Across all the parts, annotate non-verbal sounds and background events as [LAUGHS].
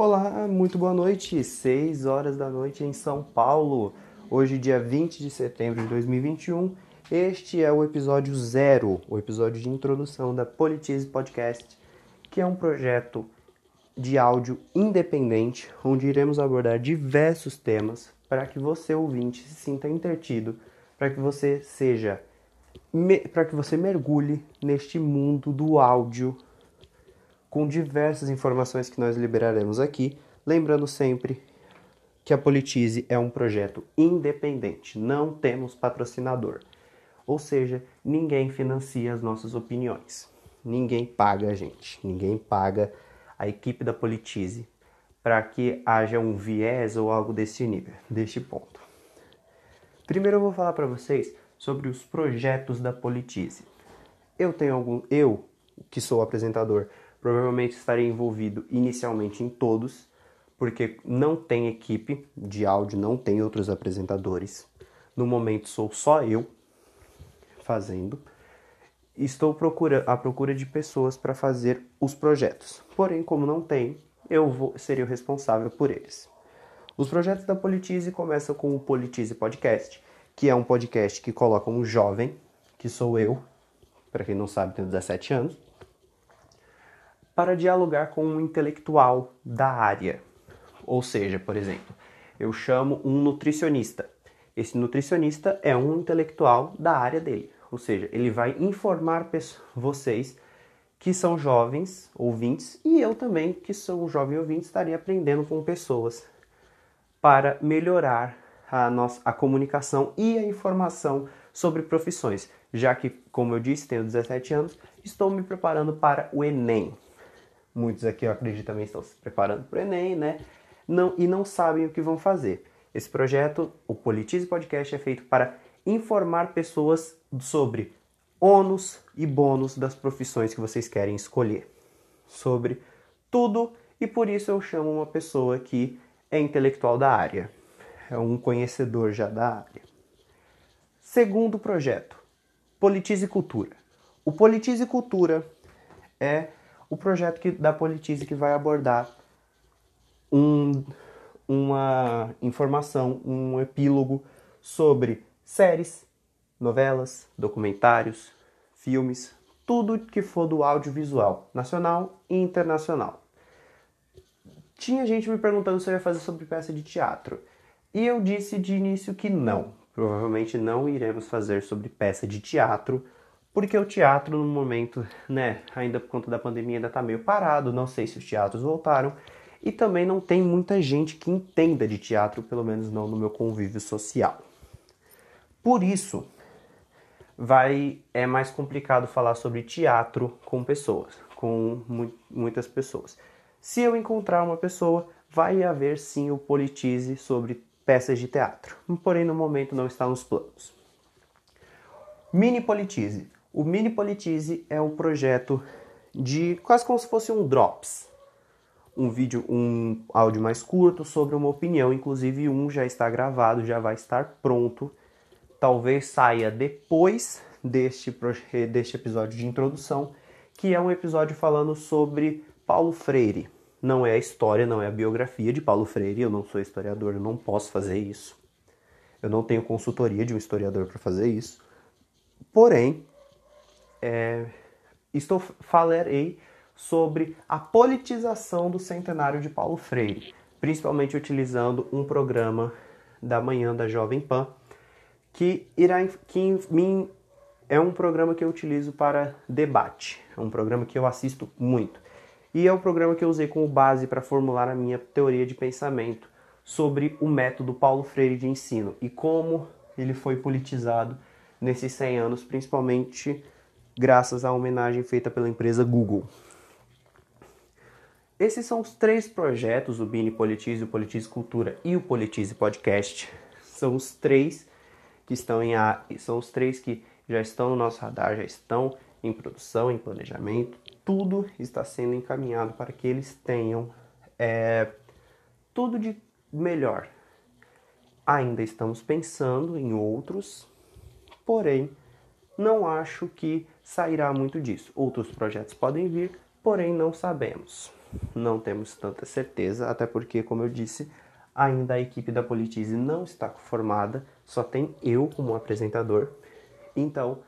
Olá, muito boa noite. 6 horas da noite em São Paulo. Hoje, dia 20 de setembro de 2021. Este é o episódio zero, o episódio de introdução da Politize Podcast, que é um projeto de áudio independente, onde iremos abordar diversos temas para que você ouvinte se sinta intertido, para que você seja para que você mergulhe neste mundo do áudio com diversas informações que nós liberaremos aqui, lembrando sempre que a Politize é um projeto independente, não temos patrocinador. Ou seja, ninguém financia as nossas opiniões. Ninguém paga a gente, ninguém paga a equipe da Politize para que haja um viés ou algo desse nível, deste ponto. Primeiro eu vou falar para vocês sobre os projetos da Politize. Eu tenho algum eu que sou apresentador, Provavelmente estarei envolvido inicialmente em todos, porque não tem equipe de áudio, não tem outros apresentadores. No momento sou só eu fazendo. Estou procura, à procura de pessoas para fazer os projetos. Porém, como não tem, eu vou, seria o responsável por eles. Os projetos da Politize começam com o Politize Podcast, que é um podcast que coloca um jovem, que sou eu, para quem não sabe, tenho 17 anos, para dialogar com um intelectual da área. Ou seja, por exemplo, eu chamo um nutricionista. Esse nutricionista é um intelectual da área dele. Ou seja, ele vai informar vocês que são jovens ouvintes e eu também, que sou um jovem ouvinte, estaria aprendendo com pessoas para melhorar a nossa a comunicação e a informação sobre profissões, já que, como eu disse, tenho 17 anos, estou me preparando para o ENEM. Muitos aqui, eu acredito, também estão se preparando para o Enem, né? Não, e não sabem o que vão fazer. Esse projeto, o Politize Podcast, é feito para informar pessoas sobre ônus e bônus das profissões que vocês querem escolher. Sobre tudo, e por isso eu chamo uma pessoa que é intelectual da área, é um conhecedor já da área. Segundo projeto, Politize Cultura. O Politize Cultura é o projeto que, da Politize que vai abordar um, uma informação, um epílogo sobre séries, novelas, documentários, filmes, tudo que for do audiovisual, nacional e internacional. Tinha gente me perguntando se eu ia fazer sobre peça de teatro. E eu disse de início que não. Provavelmente não iremos fazer sobre peça de teatro, porque o teatro no momento, né, ainda por conta da pandemia ainda está meio parado, não sei se os teatros voltaram, e também não tem muita gente que entenda de teatro, pelo menos não no meu convívio social. Por isso, vai é mais complicado falar sobre teatro com pessoas, com mu muitas pessoas. Se eu encontrar uma pessoa, vai haver sim o politize sobre peças de teatro, porém no momento não está nos planos. Mini politize o Mini Politize é um projeto de quase como se fosse um Drops. Um vídeo, um áudio mais curto sobre uma opinião, inclusive um já está gravado, já vai estar pronto. Talvez saia depois deste, deste episódio de introdução, que é um episódio falando sobre Paulo Freire. Não é a história, não é a biografia de Paulo Freire, eu não sou historiador, eu não posso fazer isso. Eu não tenho consultoria de um historiador para fazer isso. Porém, é, estou falarei sobre a politização do centenário de Paulo Freire, principalmente utilizando um programa da manhã da Jovem Pan, que irá que é um programa que eu utilizo para debate, é um programa que eu assisto muito. E é o um programa que eu usei como base para formular a minha teoria de pensamento sobre o método Paulo Freire de ensino e como ele foi politizado nesses 100 anos, principalmente graças à homenagem feita pela empresa Google. Esses são os três projetos, o Bini Politize, o Politize Cultura e o Politize Podcast. São os três que estão em a, são os três que já estão no nosso radar, já estão em produção, em planejamento. Tudo está sendo encaminhado para que eles tenham é, tudo de melhor. Ainda estamos pensando em outros, porém não acho que sairá muito disso. Outros projetos podem vir, porém não sabemos. não temos tanta certeza, até porque, como eu disse, ainda a equipe da Politize não está formada, só tem eu como apresentador. Então,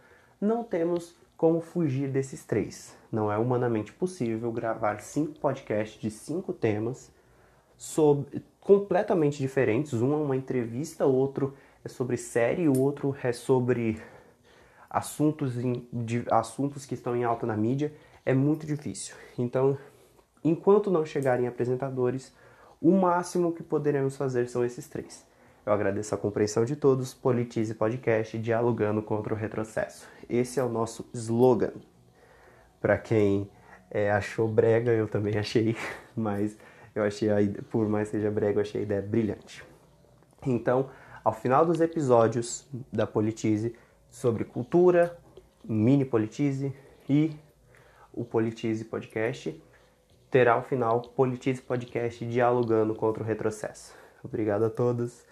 não temos como fugir desses três. Não é humanamente possível gravar cinco podcasts de cinco temas completamente diferentes. Um é uma entrevista, outro é sobre série, o outro é sobre assuntos, em, de, assuntos que estão em alta na mídia. É muito difícil. Então, enquanto não chegarem apresentadores, o máximo que poderemos fazer são esses três. Eu agradeço a compreensão de todos. Politize Podcast, dialogando contra o retrocesso. Esse é o nosso slogan. Para quem é, achou brega, eu também achei, [LAUGHS] mas eu achei, a, por mais que seja brega, eu achei a ideia brilhante. Então, ao final dos episódios da Politize sobre cultura, mini Politize e o Politize Podcast, terá ao final Politize Podcast dialogando contra o retrocesso. Obrigado a todos.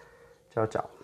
Tchau, tchau.